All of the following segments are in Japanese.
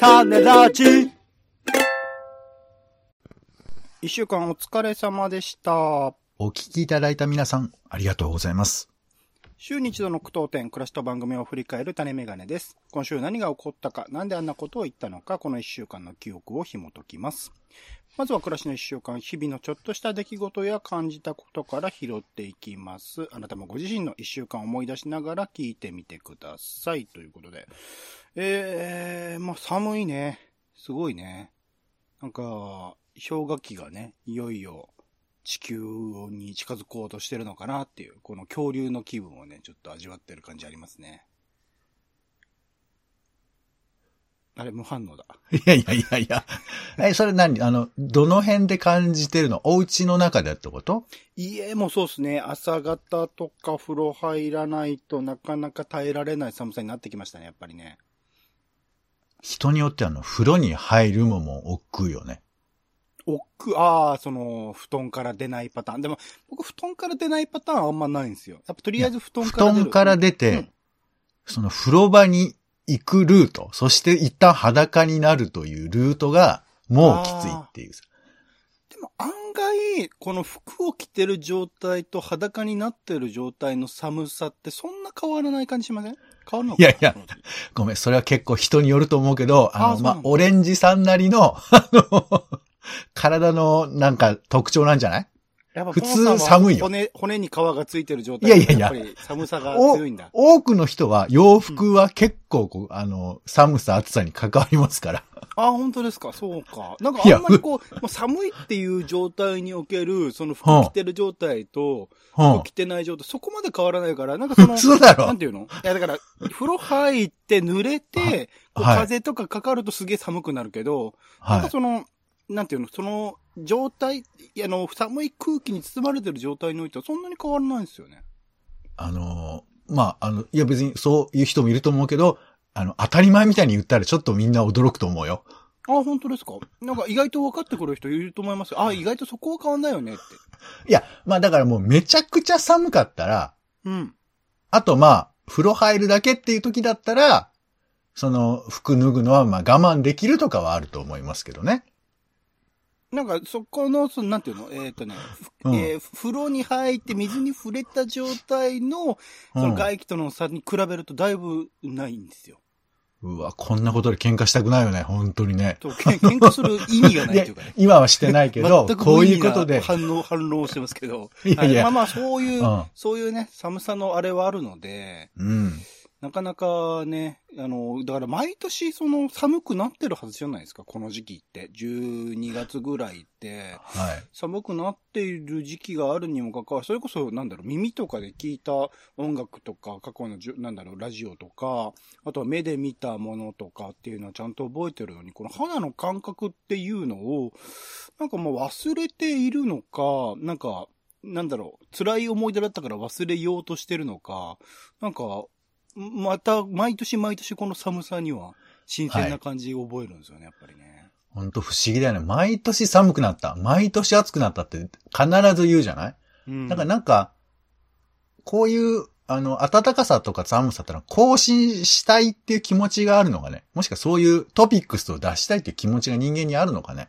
種ラジ一週間お疲れ様でした。お聞きいただいた皆さん、ありがとうございます。週に一度の苦闘点、暮らしと番組を振り返る種メガネです。今週何が起こったか、なんであんなことを言ったのか、この一週間の記憶を紐解きます。まずは暮らしの一週間、日々のちょっとした出来事や感じたことから拾っていきます。あなたもご自身の一週間を思い出しながら聞いてみてください。ということで。えー、まあ寒いね。すごいね。なんか、氷河期がね、いよいよ地球に近づこうとしてるのかなっていう、この恐竜の気分をね、ちょっと味わってる感じありますね。あれ、無反応だ。いやいやいやいや。え、それ何？あの、どの辺で感じてるの？お家の中でってこと？家もそうですね、朝方とか風呂入らないとなかなか耐えられない寒さになってきましたね、やっぱりね。人によってあの、風呂に入るもも億劫よね。奥、ああ、その、布団から出ないパターン。でも、僕、布団から出ないパターンあんまないんですよ。やっぱ、とりあえず布団布から出る。団から出て、うんその風呂場に行くルート、そして一旦裸になるというルートが、もうきついっていうさ。でも案外、この服を着てる状態と裸になってる状態の寒さってそんな変わらない感じしません？変わるのかな？いやいやごめん、それは結構人によると思うけど、あの、まあ、あそうなんだオレンジさんなりの、あの、体のなんか特徴なんじゃない？普通寒いよ骨、骨に皮がついてる状態いやいやいややっぱり寒さがお強いんだ。多くの人は洋服は結構こう、あの、寒さ暑さに関わりますから。あ、本当ですか？そうか。なんかあんまりこう、まあ寒いっていう状態における、その服着てる状態と、うん服着。てない状態、そこまで変わらないから、なんかその、普通だろなんていうの？いや、だから、風呂入って濡れて、風とかかかるとすげえ寒くなるけど、なんはい。かその、なんていうの、その状態、いやあの、寒い空気に包まれてる状態においてはそんなに変わらないんですよね。あの、まあ、あの、いや別にそういう人もいると思うけど、あの、当たり前みたいに言ったらちょっとみんな驚くと思うよ。あ、本当ですか？なんか意外と分かってくる人いると思いますよ。あ、意外とそこは変わんないよねって。いや、まあだからもうめちゃくちゃ寒かったら、うん。あとまあ、風呂入るだけっていう時だったら、その服脱ぐのはまあ我慢できるとかはあると思いますけどね。なんか、そこの、その、なんていうの？えっ、とね、ふうんえー風呂に入って水に触れた状態の、その外気との差に比べるとだいぶないんですよ。うわ、こんなことで喧嘩したくないよね、本当にね。喧嘩する意味がないというかね。今はしてないけど、こういうことで。反応、反応してますけど。いやいやはまあまあ、そういう、うんそういうね、寒さのあれはあるので、うん。なかなかね、あの、だから毎年その寒くなってるはずじゃないですか、この時期って。12月ぐらいって。はい。寒くなっている時期があるにもかかわらず、それこそ、なんだろう、耳とかで聞いた音楽とか、過去のじゅ、なんだろう、ラジオとか、あとは目で見たものとかっていうのはちゃんと覚えてるのに、この肌の感覚っていうのを、なんかもう忘れているのか、なんか、なんだろう、辛い思い出だったから忘れようとしてるのか、なんか、また、毎年毎年この寒さには、新鮮な感じを覚えるんですよね、やっぱりね。本当不思議だよね。毎年寒くなった。毎年暑くなったって必ず言うじゃない？うん。だからなんか、こういう、あの、暖かさとか寒さってのは更新したいっていう気持ちがあるのかね？もしくはそういうトピックスを出したいっていう気持ちが人間にあるのかね？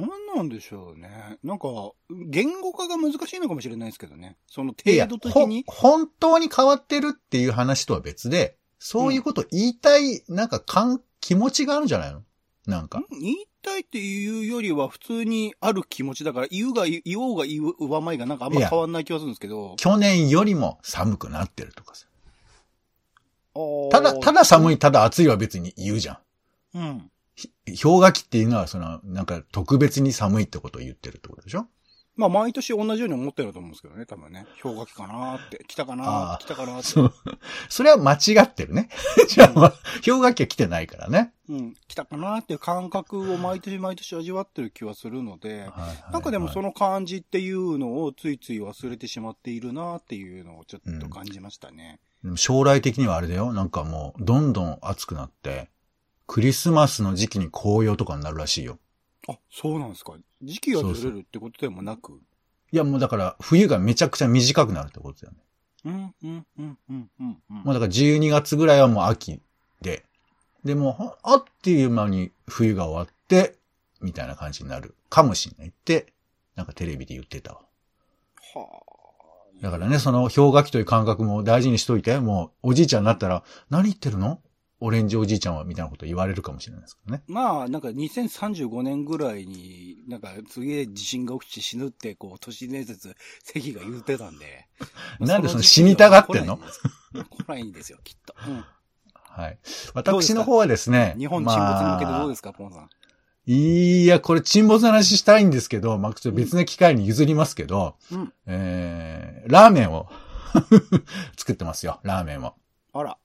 なんなんでしょうね。なんか、言語化が難しいのかもしれないですけどね。その程度的に。ほ本当に変わってるっていう話とは別で、そういうこと言いたい、なんか感、気持ちがあるんじゃないの？なんか。言いたいっていうよりは普通にある気持ちだから、言うが言おうが言うわまいがなんかあんま変わんない気がするんですけど。去年よりも寒くなってるとかさ。ただ、ただ寒い、ただ暑いは別に言うじゃん。うん。氷河期っていうのは、その、なんか特別に寒いってことを言ってるってことでしょ？まあ毎年同じように思ってると思うんですけどね、多分ね。氷河期かなーって。来たかな来たかなーって。そう。それは間違ってるね。じゃあ、まあ、氷河期は来てないからね。うん。来たかなーっていう感覚を毎年毎年味わってる気はするので、なんかでもその、の感じっていうのをついつい忘れてしまっているなっていうのをちょっと感じましたね。でも将来的にはあれだよ。なんかもう、どんどん暑くなって、クリスマスの時期に紅葉とかになるらしいよ。あ、そうなんですか。時期がずれるってことでもなく？いや、もうだから、冬がめちゃくちゃ短くなるってことだよね。うん、うん、うん、うん、うん。うんもうだから12月ぐらいはもう秋で、でも、ほあっという間に冬が終わって、みたいな感じになるかもしれないって、なんかテレビで言ってたわ。はだからね、その氷河期という感覚も大事にしといて、もうおじいちゃんになったら、何言ってるの？オレンジおじいちゃんは、みたいなこと言われるかもしれないですけどね。まあ、なんか2035年ぐらいに、なんかすげえ地震が起きて死ぬって、こう、都市伝説、関が言ってたんで。なんでその死にたがってんの？来ないんですよ来ないんですよ、きっと。うん。はい。私の方はですね。日本沈没に向けてどうですか、ポンさん。いや、これ沈没の話したいんですけど、まあ、ちょっと別の機会に譲りますけど、うん。えー、ラーメンを 作ってますよ、ラーメンを。あら。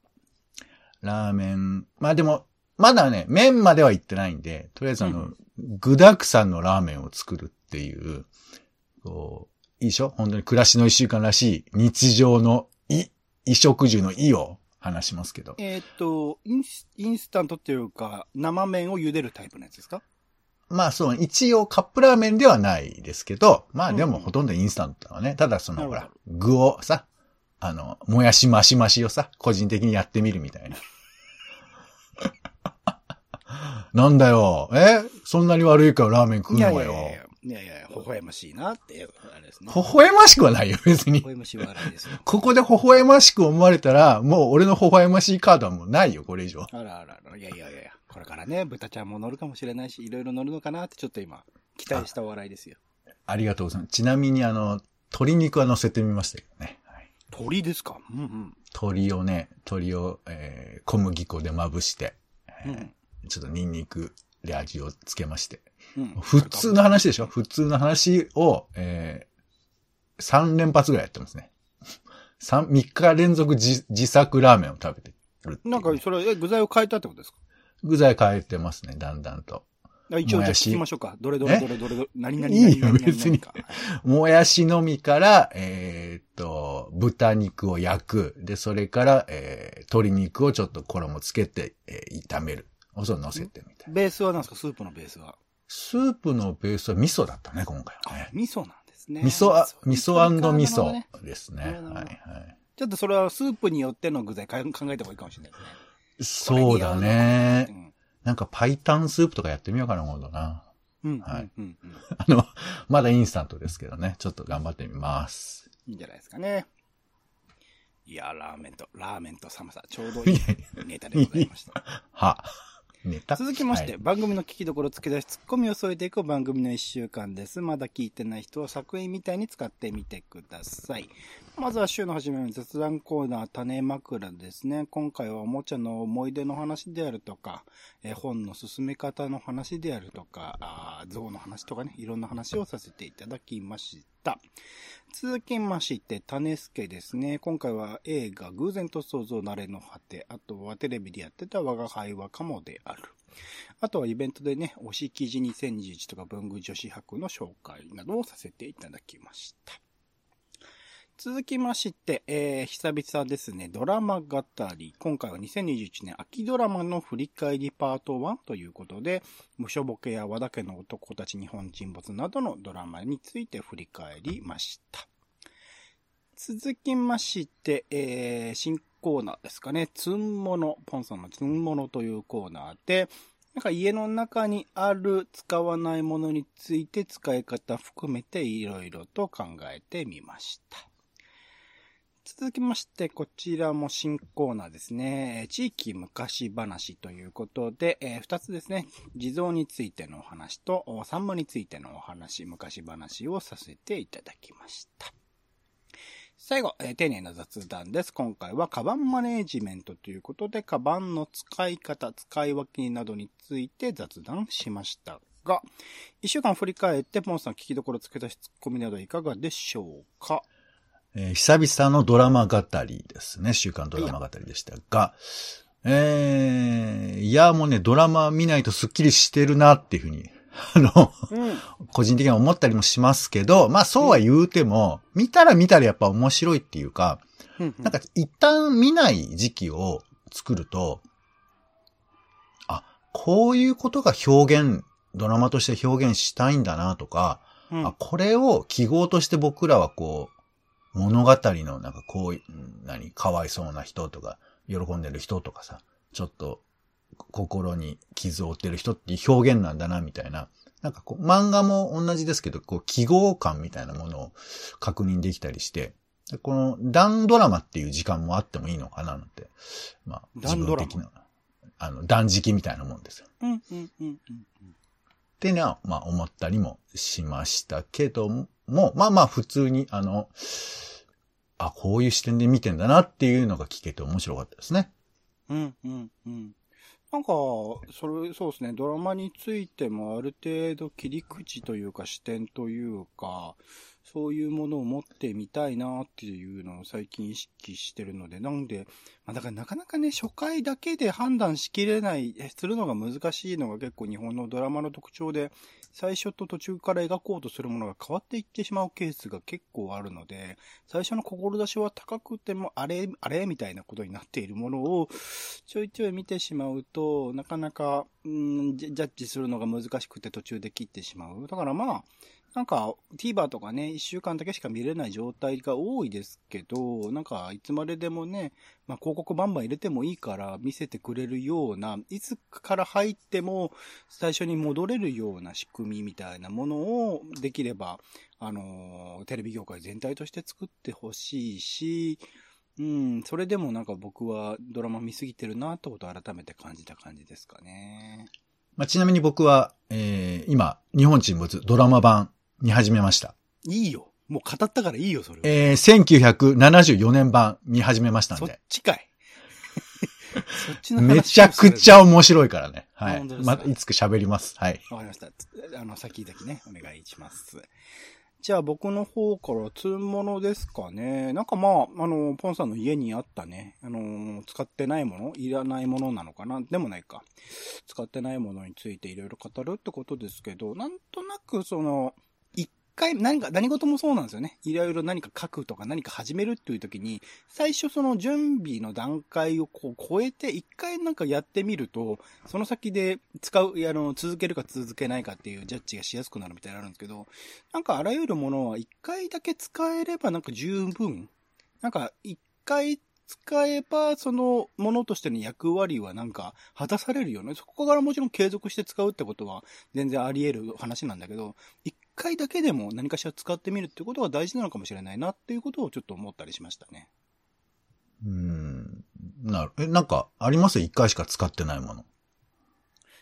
ラーメン、まあでも、まだね、麺までは行ってないんで、とりあえずあの、うん。具沢山のラーメンを作るっていう、こう、いいでしょ？本当に暮らしの一週間らしい日常のい、衣食住の意を話しますけど。えーっと、インス、インスタントっていうか、生麺を茹でるタイプのやつですか？まあそう、一応カップラーメンではないですけど、まあでもほとんどインスタントだわね。ただそのほら、具をさ、あの、もやしマシマシをさ、個人的にやってみるみたいな。なんだよ。え？そんなに悪いからラーメン食うのよ。いやいやいや、いやいや、微笑ましいなって、あれですね。微笑ましくはないよ、別に微。笑ましい笑いですよ。ここで微笑ましく思われたら、もう俺の微笑ましいカードはもうないよ、これ以上。あらあらあら、いやいやいやいや、これからね、豚ちゃんも乗るかもしれないし、いろいろ乗るのかなってちょっと今、期待した笑いですよ。ありがとうございます。ちなみにあの、鶏肉は乗せてみましたけどね。はい鳥ですか？うんうん。鶏をね、鶏を、えー小麦粉でまぶして、えーうんちょっとニンニクで味をつけまして。うん。普通の話でしょ？普通の話を、えー、3連発ぐらいやってますね。三3日連続自自作ラーメンを食べてるってなんか、それ、え、具材を変えたってことですか？具材変えてますね、だんだんと。あ一応、じゃあ聞きましょうか。どれどれどれどれどれ、何々いいよ何々何々別にかもやしのみから、えーっと、豚肉を焼く。で、それから、えー鶏肉をちょっと衣つけて、えー炒める。おそ乗せてみたいな。ベースは何ですか？スープのベースは？スープのベースは味噌だったね、今回はあね、。味噌なんですね。味噌、あ味噌味噌ねですね。はいはい。ちょっとそれはスープによっての具材か考えた方がいいかもしれないですね。そうだね。ね。なんかパイタンスープとかやってみようかな、今度な。うん。うん。はいうん。うん。あの、まだインスタントですけどね。ちょっと頑張ってみます。いいんじゃないですかね。いや、ラーメンと、ラーメンと寒さ、ちょうどいいネタでございました。は。続きまして、はい番組の聞きどころ付け出し、ツッコミを添えていく番組の一週間です。まだ聞いてない人は作品みたいに使ってみてください。まずは週の初めの雑談コーナー、種枕ですね。今回はおもちゃの思い出の話であるとか、えー本の進め方の話であるとか、あー象の話とかね、いろんな話をさせていただきました。続きまして、種助ですね。今回は映画、偶然と想像慣れの果て。あとはテレビでやってた我が輩はカモである。あとはイベントでね、推し記事2021とか文具女子博の紹介などをさせていただきました。続きまして、えー、久々ですね、ドラマ語り。今回は2021年秋ドラマの振り返りパート1ということで、無所ボケや和田家の男たち日本沈没などのドラマについて振り返りました。続きまして、えー、新コーナーですかね。つんもの、ポンさんのつんものというコーナーで、なんか家の中にある使わないものについて使い方含めていろいろと考えてみました。続きまして、こちらも新コーナーですね。地域昔話ということで、えー二つですね。地蔵についてのお話と、おサンマについてのお話、昔話をさせていただきました。最後、えー丁寧な雑談です。今回は、カバンマネージメントということで、カバンの使い方、使い分けなどについて雑談しましたが、一週間振り返って、ポンさん聞きどころつけ出しツッコミなどいかがでしょうか？えー久々のドラマ語りですね。週刊ドラマ語りでしたが、えー、いや、もうね、ドラマ見ないとスッキリしてるなっていうふうに、あの、うん。個人的には思ったりもしますけど、まあそうは言うても、見たら見たらやっぱ面白いっていうか、なんか一旦見ない時期を作ると、あ、こういうことが表現、ドラマとして表現したいんだなとか、うん、あ、これを記号として僕らはこう、物語のなんかこう何、かわいそうな人とか、喜んでる人とかさ、ちょっと、心に傷を負ってる人っていう表現なんだな、みたいな。なんかこう、漫画も同じですけど、こう、記号感みたいなものを確認できたりして、この、ダンドラマっていう時間もあってもいいのかな、なんて。まあ、自分的な。あの、断食みたいなもんですよ。うん、うん、うん、うん。っていうのは、まあ、思ったりもしましたけども、まあまあ、普通に、あの、あ、こういう視点で見てんだなっていうのが聞けて面白かったですね。うん、うん、うん。なんか、それ、そうですね、ドラマについてもある程度切り口というか視点というか、そういうものを持ってみたいなっていうのを最近意識してるので、なんで、まあ、だからなかなかね、初回だけで判断しきれない、するのが難しいのが結構日本のドラマの特徴で、最初と途中から描こうとするものが変わっていってしまうケースが結構あるので、最初の志は高くても、あれ、あれみたいなことになっているものを、ちょいちょい見てしまうと、となかなか、うん、ジャッジするのが難しくて途中で切ってしまう。だからまあ、なんか、TVer とかね、一週間だけしか見れない状態が多いですけど、なんか、いつまででもね、まあ、広告バンバン入れてもいいから見せてくれるような、いつから入っても最初に戻れるような仕組みみたいなものをできれば、あの、テレビ業界全体として作ってほしいし、うん、それでもなんか僕はドラマ見すぎてるなってことを改めて感じた感じですかね。まあ、ちなみに僕は、えー、今、日本沈没ドラマ版見始めました。いいよ。もう語ったからいいよ、それは。えー、1974年版見始めましたんで。そっちかい。そっちのめちゃくちゃ面白いからね。はい。また、いつか喋ります。はい。わかりました。あの、先々ね、お願いします。じゃあ僕の方から積物ですかね。なんかまあ、あの、ポンさんの家にあったね、あの、使ってないものいらないものなのかなでもないか。使ってないものについていろいろ語るってことですけど、なんとなくその、回、何か、何事もそうなんですよね。いろいろ何か書くとか何か始めるっていう時に、最初その準備の段階をこう超えて、一回なんかやってみると、その先で使う、あの、続けるか続けないかっていうジャッジがしやすくなるみたいなのあるんですけど、なんかあらゆるものは一回だけ使えればなんか十分。なんか一回使えば、そのものとしての役割はなんか果たされるよね。そこからもちろん継続して使うってことは全然あり得る話なんだけど、一回だけでも何かしら使ってみるってことが大事なのかもしれないなっていうことをちょっと思ったりしましたね。うん。なる。え、なんか、あります？一回しか使ってないもの。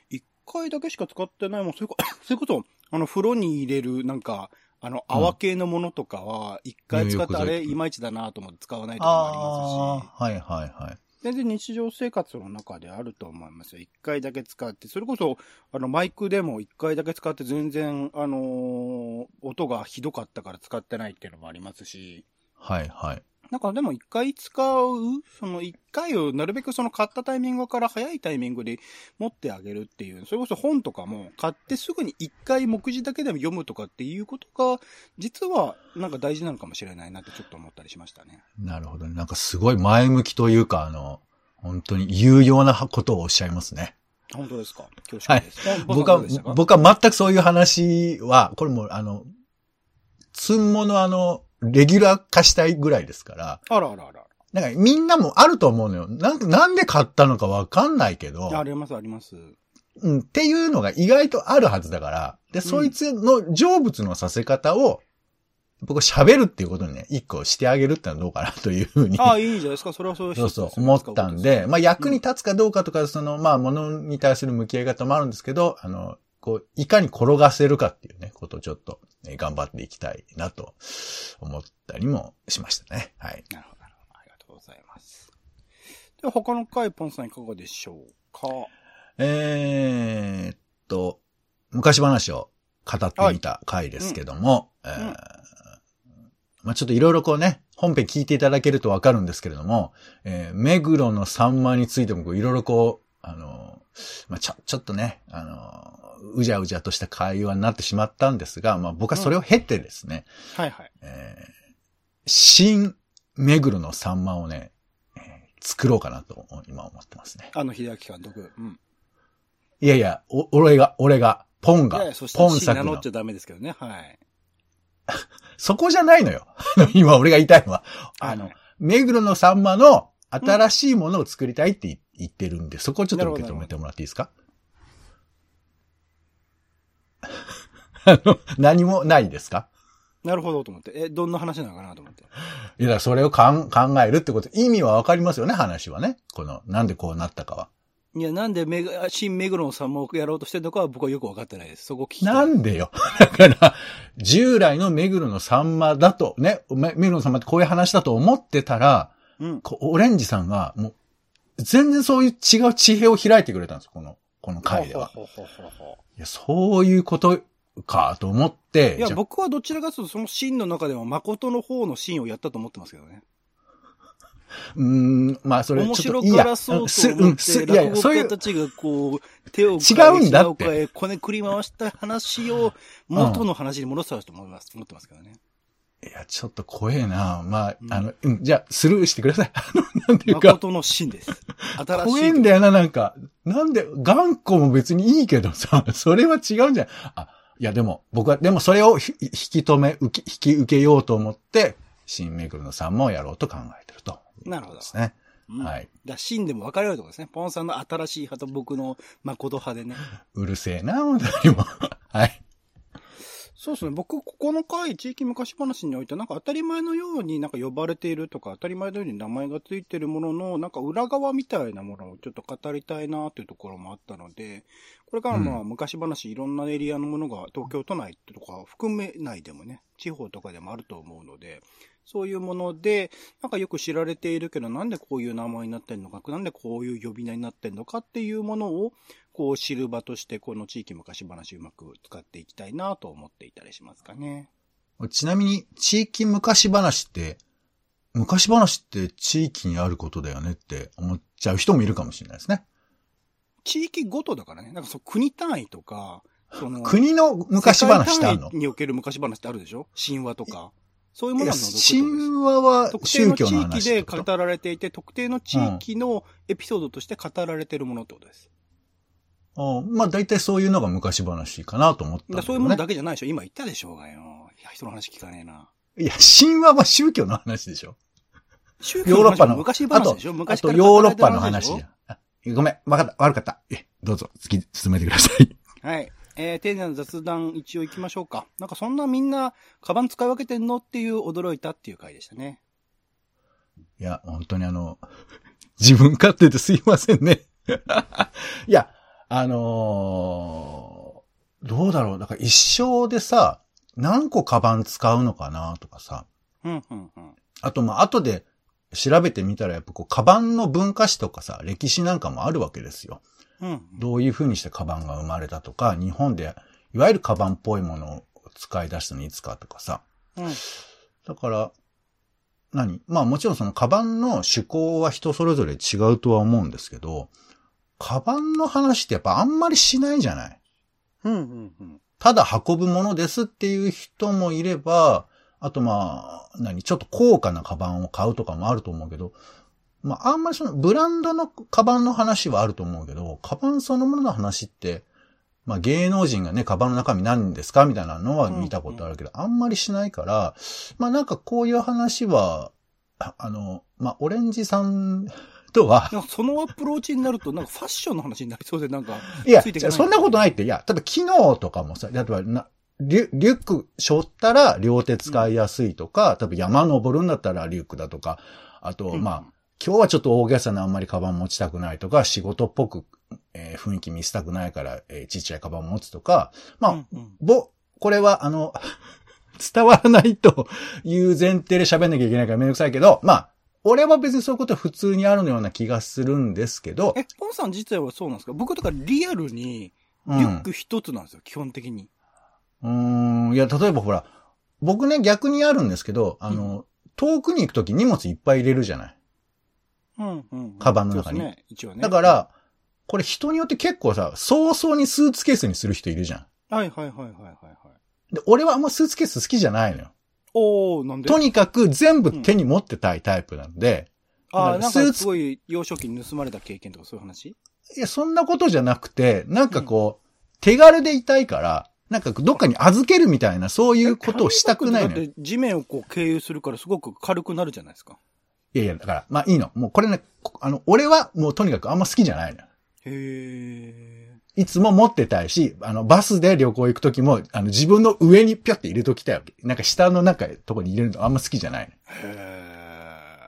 一回だけしか使ってないもの、そういうこと、そういうこと、あの、風呂に入れる、なんか、あの、泡系のものとかは、一回使ってあれ、いまいちだなと思って使わないとかもありますし。はいはいはい。全然日常生活の中であると思いますよ。一回だけ使って、それこそ、あの、マイクでも一回だけ使って全然、あのー、音がひどかったから使ってないっていうのもありますし。はいはい。なんかでも一回使う、その一回をなるべくその買ったタイミングから早いタイミングで持ってあげるっていう、それこそ本とかも買ってすぐに一回目次だけでも読むとかっていうことが、実はなんか大事なのかもしれないなってちょっと思ったりしましたね。なるほどね。なんかすごい前向きというか、あの、本当に有用なことをおっしゃいますね。本当ですか？恐縮です。はい。僕は、僕は全くそういう話は、これもあの、つんものあの、レギュラー化したいぐらいですから。あらあらあら。なんかみんなもあると思うのよ。なんなんで買ったのかわかんないけど。ありますあります。うん、っていうのが意外とあるはずだから。で、そいつの成仏のさせ方を、僕喋るっていうことにね、一個してあげるってのはどうかなというふうに。ああ、いいじゃないですか。それはそうそうそう、思ったんで、まあ役に立つかどうかとか、その、まあものに対する向き合い方もあるんですけど、あの、こう、いかに転がせるかっていうね、ことをちょっと、ね、頑張っていきたいなと思ったりもしましたね。はい。なるほど、なるほど。ありがとうございます。では、他の回、ポンさんいかがでしょうか？えーっと、昔話を語ってみた回ですけども、はい、えまあちょっといろいろこうね、本編聞いていただけるとわかるんですけれども、えー、目黒のサンマについてもいろいろこう、あの、まあちょ、ちょっとね、あの、うじゃうじゃとした会話になってしまったんですが、まあ僕はそれを経てですね、うん、はいはい。えー、新目黒のサンマをね、えー、作ろうかなと今思ってますね。あの、秀明監督。うん。いやいや、お、俺が、俺が、ポンが、いやいやポン作の。名乗っちゃダメですけどね、はい。そこじゃないのよ。今俺が言いたいのは、あの、目黒のサンマの新しいものを作りたいって言言ってるんで、そこをちょっと受け止めてもらっていいですか？あの、何もないですか？なるほどと思って。え、どんな話なのかなと思って。いや、それをかん考えるってこと、意味はわかりますよね、話はね。この、なんでこうなったかは。いや、なんでメグ、新目黒さんもやろうとしてるのかは僕はよくわかってないです。そこ聞き。なんでよ。だから、従来の目黒のサンマだと、ね、め目黒のサンマってこういう話だと思ってたら、うん。オレンジさんが、もう、全然そういう違う地平を開いてくれたんですよ、この、この回では。いや、そういうことか、と思って、ういや、僕はどちらかというとそのシーンの中では誠の方のシーンをやったと思ってますけどね。うーん、まあ、それ面白がらそうと思って、ういう語家た、ちがこう、手を違うんだってこねくり回した話を元の話に戻したと思います、思ってますけどね。いや、ちょっと怖えな。まあ、うんあの、うん、じゃあ、スルーしてください。あの、なんていうか、誠のシーンです。新しい。怖えんだよな、なんか。なんで、頑固も別にいいけどさ、それは違うんじゃないあ、いや、でも、僕は、でもそれをひ引き止め、引き受けようと思って、新目黒のさんもやろうと考えてると。なるほどですね。うんはい。だシーンでも分かれるところですね。ポンさんの新しい派と僕の誠派でね。うるせえな、本当にも。はい。そうですね。僕、ここの回、地域昔話において、なんか当たり前のようになんか呼ばれているとか、当たり前のように名前がついているものの、なんか裏側みたいなものをちょっと語りたいなというところもあったので、これからまあう昔話いろんなエリアのものが東京都内とか含めないでもね、地方とかでもあると思うので、そういうもので、なんかよく知られているけど、なんでこういう名前になってんのか、なんでこういう呼び名になってんのかっていうものを、こう知る場として、この地域昔話うまく使っていきたいなと思っていたりしますかね。ちなみに、地域昔話って、昔話って地域にあることだよねって思っちゃう人もいるかもしれないですね。地域ごとだからね。なんかそう、国単位とか、その、国の昔話ってあるの？における昔話ってあるでしょ？神話とか。そういうものは除神話は特定宗教のの地域話ってことで語られていて、特定の地域のエピソードとして語られているものってことです。あまあ大体そういうのが昔話かなと思ったね。そういうものだけじゃないでしょ？今言ったでしょうがよ。いや、人の話聞かねえな。いや、神話は宗教の話でしょ宗ヨーロッパの、昔あと話でしょ、あとヨーロッパの話じゃん。あごめん、わかった、悪かった。え、どうぞ、次、進めてください。はい。えー、丁寧な雑談一応行きましょうか。なんかそんなみんな、カバン使い分けてんのっていう驚いたっていう回でしたね。いや、本当にあの、自分勝手ですいませんね。いや、あのーどうだろう。だから一生でさ、何個カバン使うのかなとかさ。うん、うん、うん。あと、まあ、後で調べてみたら、やっぱこう、カバンの文化史とかさ、歴史なんかもあるわけですよ。うん。どういう風にしてカバンが生まれたとか、日本で、いわゆるカバンっぽいものを使い出したのいつかとかさ。うん。だから、何？まあもちろんそのカバンの趣向は人それぞれ違うとは思うんですけど、カバンの話ってやっぱあんまりしないじゃない？うん、うん、うん。ただ運ぶものですっていう人もいれば、あとまあ、何ちょっと高価なカバンを買うとかもあると思うけど、まああんまりそのブランドのカバンの話はあると思うけど、カバンそのものの話って、まあ芸能人がね、カバンの中身何ですかみたいなのは見たことあるけど、あんまりしないから、まあなんかこういう話は、ああの、まあオレンジさんとは、そのアプローチになると、なんかファッションの話になりそうで、なんか、いや、そんなことないって、いや、例えば機能とかもさ、例えばな、リュリュック背負ったら両手使いやすいとか、多分山登るんだったらリュックだとか、あと、うん。まあ、今日はちょっと大げさなあんまりカバン持ちたくないとか、仕事っぽく、えー雰囲気見せたくないから、えーちっちゃいカバン持つとか、まあ、うんうん。ぼ、これはあの、伝わらないという前提で喋んなきゃいけないからめんどくさいけど、まあ、俺は別にそういうことは普通にあるのような気がするんですけど、え、ポンさん自体はそうなんですか？僕とかリアルに、リうん。ュック一つなんですよ、基本的に。うーん、いや、例えばほら、僕ね、逆にあるんですけど、あの、遠くに行くとき荷物いっぱい入れるじゃない。うん、うんうん。カバンの中にそうですね、一応ね。だか、ら、これ人によって結構さ、早々にスーツケースにする人いるじゃん。はいはいはいはいはいはい。で、俺はあんまスーツケース好きじゃないのよ。おー、なんで？とにかく全部手に持ってたいタイプなんで、あー、なんだかすごい幼少期に盗まれた経験とかそういう話？いや、そんなことじゃなくて、なんかこう、手軽でいたいから、なんかどっかに預けるみたいな、そういうことをしたくないのよ。だって地面をこう経由するからすごく軽くなるじゃないですか。いやいや、だから、まあいいの。もうこれね、あの、俺はもうとにかくあんま好きじゃないの。へいつも持ってたいし、あの、バスで旅行行くときも、あの、自分の上にピョって入れときたいわけ。なんか下のなんか、とこに入れるのあんま好きじゃないの。へ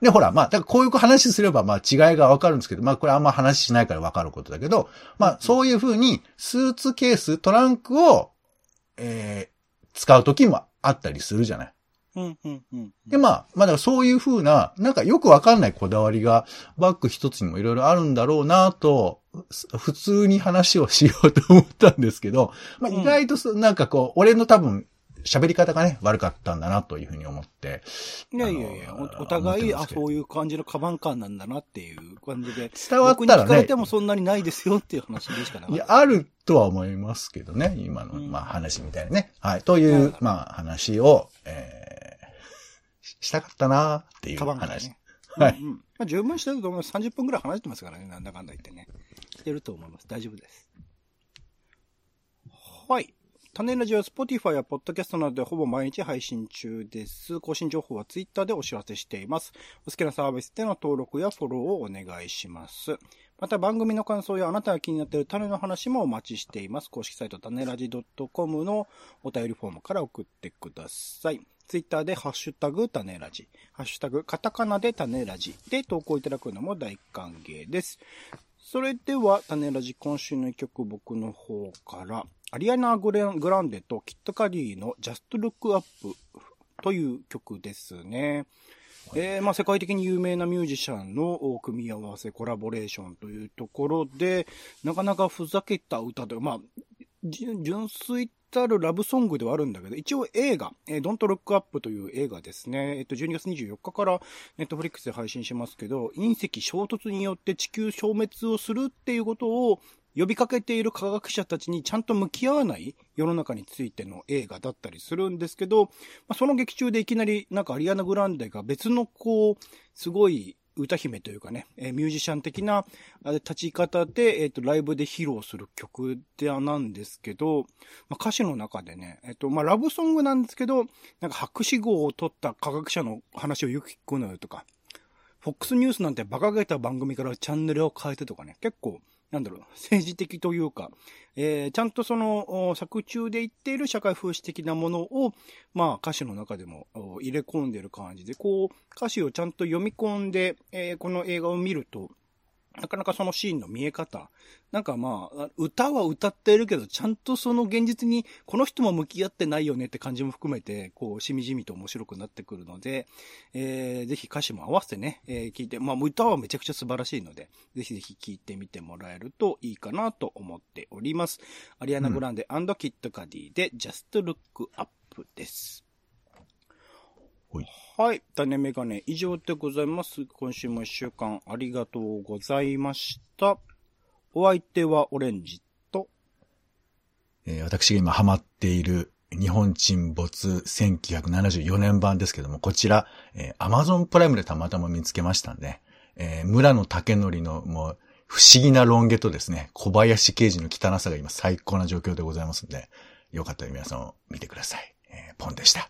で、ほら、まあ、だからこういう話すれば、まあ違いがわかるんですけど、まあこれあんま話しないからわかることだけど、まあそういうふうに、スーツケース、トランクを、えー、使うときもあったりするじゃない。うん、うん、うん。で、まあ、まあだからそういうふうな、なんかよくわかんないこだわりが、バッグ一つにもいろいろあるんだろうなと、普通に話をしようと思ったんですけど、まあ意外とそ、なんかこう、俺の多分、喋り方がね、悪かったんだなというふうに思って。いやいやいや、おお互い、あ、そういう感じのカバン感なんだなっていう感じで。伝わったらね聞かれて、もそんなにないですよっていう話でしかなかった。いや、あるとは思いますけどね、今の、うんまあ話みたいなね。はい、というまあ話を、えー、ししたかったなっていうカバン感話。ね。はいうんうんまあ、十分してると思います。30分くらい話してますからね、なんだかんだ言ってね。してると思います。大丈夫です。はい。種ラジは Spotify や Podcast などでほぼ毎日配信中です。更新情報は Twitter でお知らせしています。お好きなサービスでの登録やフォローをお願いします。また番組の感想やあなたが気になっている種の話もお待ちしています。公式サイト種ラジ .com のお便りフォームから送ってください。ツイッターでハッシュタグ種ラジ、ハッシュタグカタカナで種ラジで投稿いただくのも大歓迎です。それでは、種ラジ今週の一曲僕の方から、アリアナ・グレングランデとキット・カリーの Just Look Up という曲ですね。えーまあ、世界的に有名なミュージシャンの組み合わせ、コラボレーションというところで、なかなかふざけた歌で、まあ、じ純粋たるラブソングではあるんだけど、一応映画、えー、Don't Look Up という映画ですね。えっと、12月24日からネットフリックスで配信しますけど、隕石衝突によって地球消滅をするっていうことを呼びかけている科学者たちにちゃんと向き合わない世の中についての映画だったりするんですけど、まあ、その劇中でいきなりなんかアリアナ・グランデが別のこう、すごい歌姫というかね、えーミュージシャン的な立ち方で、えっ、と、ライブで披露する曲ではなんですけど、まあ、歌詞の中でね、えっ、と、まあ、ラブソングなんですけど、なんか博士号を取った科学者の話をよく聞くのよとか、FOX ニュースなんて馬鹿げた番組からチャンネルを変えてとかね、結構、なんだろう、政治的というか、えーちゃんとその、作中で言っている社会風刺的なものを、まあ歌詞の中でも入れ込んでる感じで、こう、歌詞をちゃんと読み込んで、えーこの映画を見ると、なかなかそのシーンの見え方。なんかまあ、歌は歌ってるけど、ちゃんとその現実に、この人も向き合ってないよねって感じも含めて、こう、しみじみと面白くなってくるので、えー、ぜひ歌詞も合わせてね、えー聞いて、まあ歌はめちゃくちゃ素晴らしいので、ぜひぜひ聞いてみてもらえるといいかなと思っております。アリアナ・グランデキット・カディで Just Look Up です。ほいはい。種メガネ以上でございます。今週も一週間ありがとうございました。お相手はオレンジと、えー私が今ハマっている日本沈没1974年版ですけども、こちら、えー Amazon プライムでたまたま見つけましたんで、えー村野武則のもう不思議なロン毛とですね、小林刑事の汚さが今最高な状況でございますんで、よかったら皆さん見てください。えーポンでした。